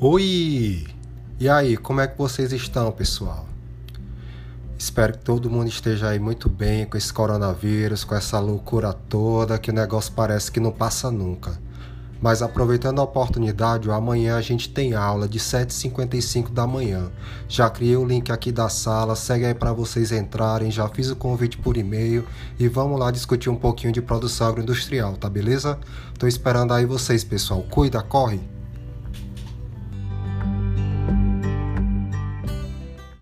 Oi! E aí, como é que vocês estão, pessoal? Espero que todo mundo esteja aí muito bem com esse coronavírus, com essa loucura toda, que o negócio parece que não passa nunca. Mas aproveitando a oportunidade, amanhã a gente tem aula de 7h55 da manhã. Já criei o link aqui da sala, segue aí para vocês entrarem, já fiz o convite por e-mail e vamos lá discutir um pouquinho de produção agroindustrial, tá beleza? Tô esperando aí vocês, pessoal. Cuida, corre!